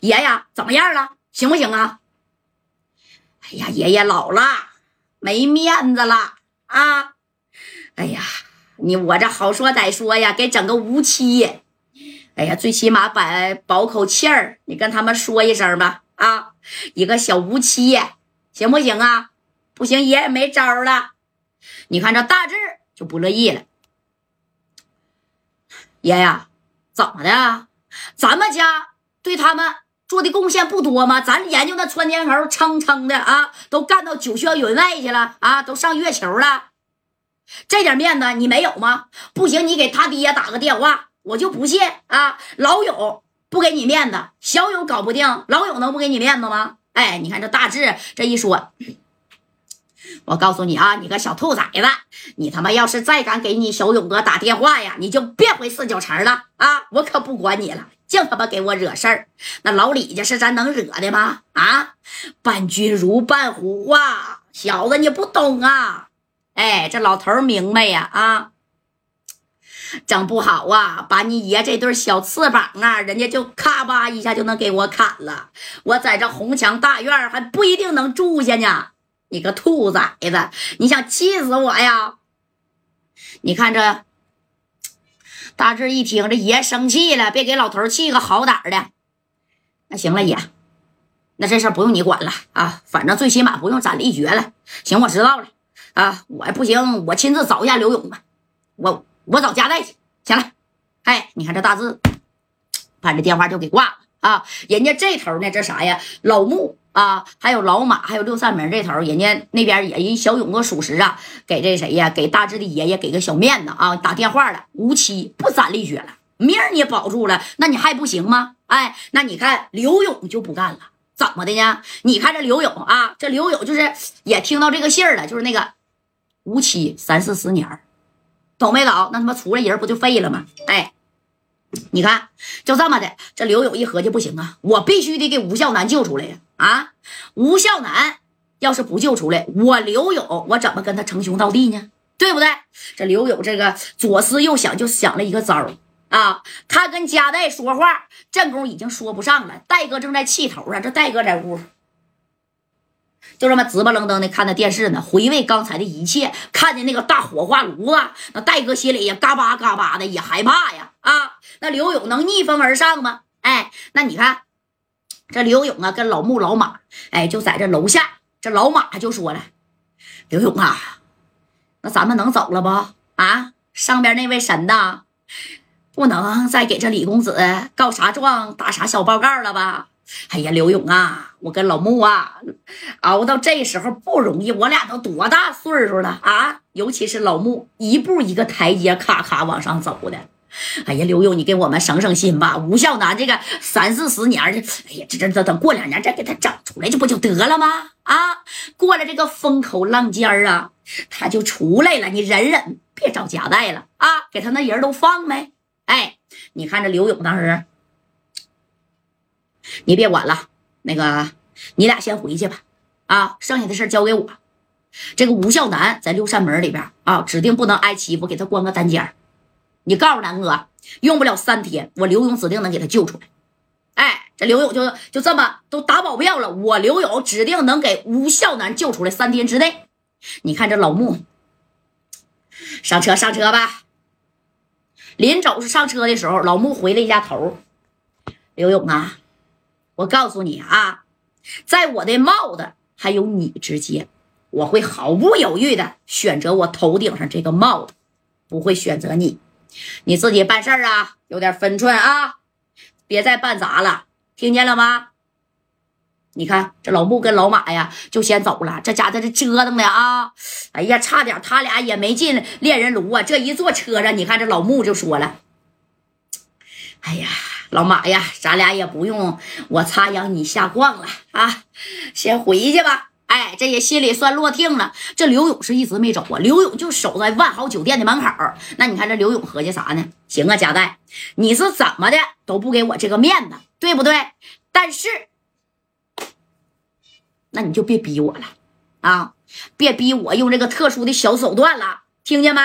爷爷怎么样了？行不行啊？哎呀，爷爷老了，没面子了啊！哎呀，你我这好说歹说呀，给整个无期。哎呀，最起码把保口气儿，你跟他们说一声吧啊！一个小无期，行不行啊？不行，爷爷没招了。你看这大志就不乐意了，爷爷怎么的？咱们家对他们。做的贡献不多吗？咱研究那窜天猴，蹭蹭的啊，都干到九霄云外去了啊，都上月球了。这点面子你没有吗？不行，你给他爹打个电话，我就不信啊。老勇不给你面子，小勇搞不定，老勇能不给你面子吗？哎，你看这大志这一说，我告诉你啊，你个小兔崽子，你他妈要是再敢给你小勇哥打电话呀，你就别回四九城了啊，我可不管你了。净他妈给我惹事儿！那老李家是咱能惹的吗？啊，伴君如伴虎啊！小子你不懂啊！哎，这老头明白呀！啊，整不好啊，把你爷这对小翅膀啊，人家就咔吧一下就能给我砍了。我在这红墙大院还不一定能住下呢。你个兔崽子，你想气死我呀？你看这。大志一听，这爷生气了，别给老头气个好歹的。那行了，爷，那这事不用你管了啊，反正最起码不用斩立决了。行，我知道了啊，我不行，我亲自找一下刘勇吧。我我找加代去。行了，哎，你看这大志，把这电话就给挂了啊。人家这头呢，这啥呀，老穆。啊，还有老马，还有六扇门这头，人家那边也人小勇哥属实啊，给这谁呀？给大志的爷爷给个小面子啊，打电话了，无期不斩立决了，命你也保住了，那你还不行吗？哎，那你看刘勇就不干了，怎么的呢？你看这刘勇啊，这刘勇就是也听到这个信儿了，就是那个无期三四十年，懂没懂？那他妈出来人不就废了吗？哎。你看，就这么的，这刘勇一合计不行啊，我必须得给吴孝南救出来呀！啊，吴孝南要是不救出来，我刘勇我怎么跟他称兄道弟呢？对不对？这刘勇这个左思右想，就想了一个招儿啊，他跟加代说话，正宫已经说不上了，戴哥正在气头上，这戴哥在屋。就这么直巴愣登的看着电视呢，回味刚才的一切，看见那个大火化炉子，那戴哥心里也嘎巴嘎巴的，也害怕呀！啊，那刘勇能逆风而上吗？哎，那你看，这刘勇啊，跟老穆、老马，哎，就在这楼下，这老马就说了：“刘勇啊，那咱们能走了不？啊，上边那位神呐，不能再给这李公子告啥状、打啥小报告了吧？”哎呀，刘勇啊，我跟老穆啊，熬到这时候不容易。我俩都多大岁数了啊？尤其是老穆，一步一个台阶，咔咔往上走的。哎呀，刘勇，你给我们省省心吧。吴孝南这个三四十年的，哎呀，这这这等过两年再给他整出来，这不就得了吗？啊，过了这个风口浪尖啊，他就出来了。你忍忍，别找夹带了啊，给他那人都放呗。哎，你看这刘勇当时。你别管了，那个你俩先回去吧，啊，剩下的事交给我。这个吴孝南在六扇门里边啊，指定不能挨欺负，给他关个单间你告诉南哥，用不了三天，我刘勇指定能给他救出来。哎，这刘勇就就这么都打保票了，我刘勇指定能给吴孝南救出来，三天之内。你看这老穆，上车上车吧。临走是上车的时候，老穆回了一下头，刘勇啊。我告诉你啊，在我的帽子还有你之间，我会毫不犹豫的选择我头顶上这个帽子，不会选择你。你自己办事儿啊，有点分寸啊，别再办砸了，听见了吗？你看这老穆跟老马呀，就先走了。这家在这折腾的啊，哎呀，差点他俩也没进炼人炉啊。这一坐车上，你看这老穆就说了：“哎呀。”老马呀，咱俩也不用我插秧你下逛了啊，先回去吧。哎，这也心里算落定了。这刘勇是一直没走啊，刘勇就守在万豪酒店的门口。那你看这刘勇合计啥呢？行啊，贾代，你是怎么的都不给我这个面子，对不对？但是，那你就别逼我了啊，别逼我用这个特殊的小手段了，听见没？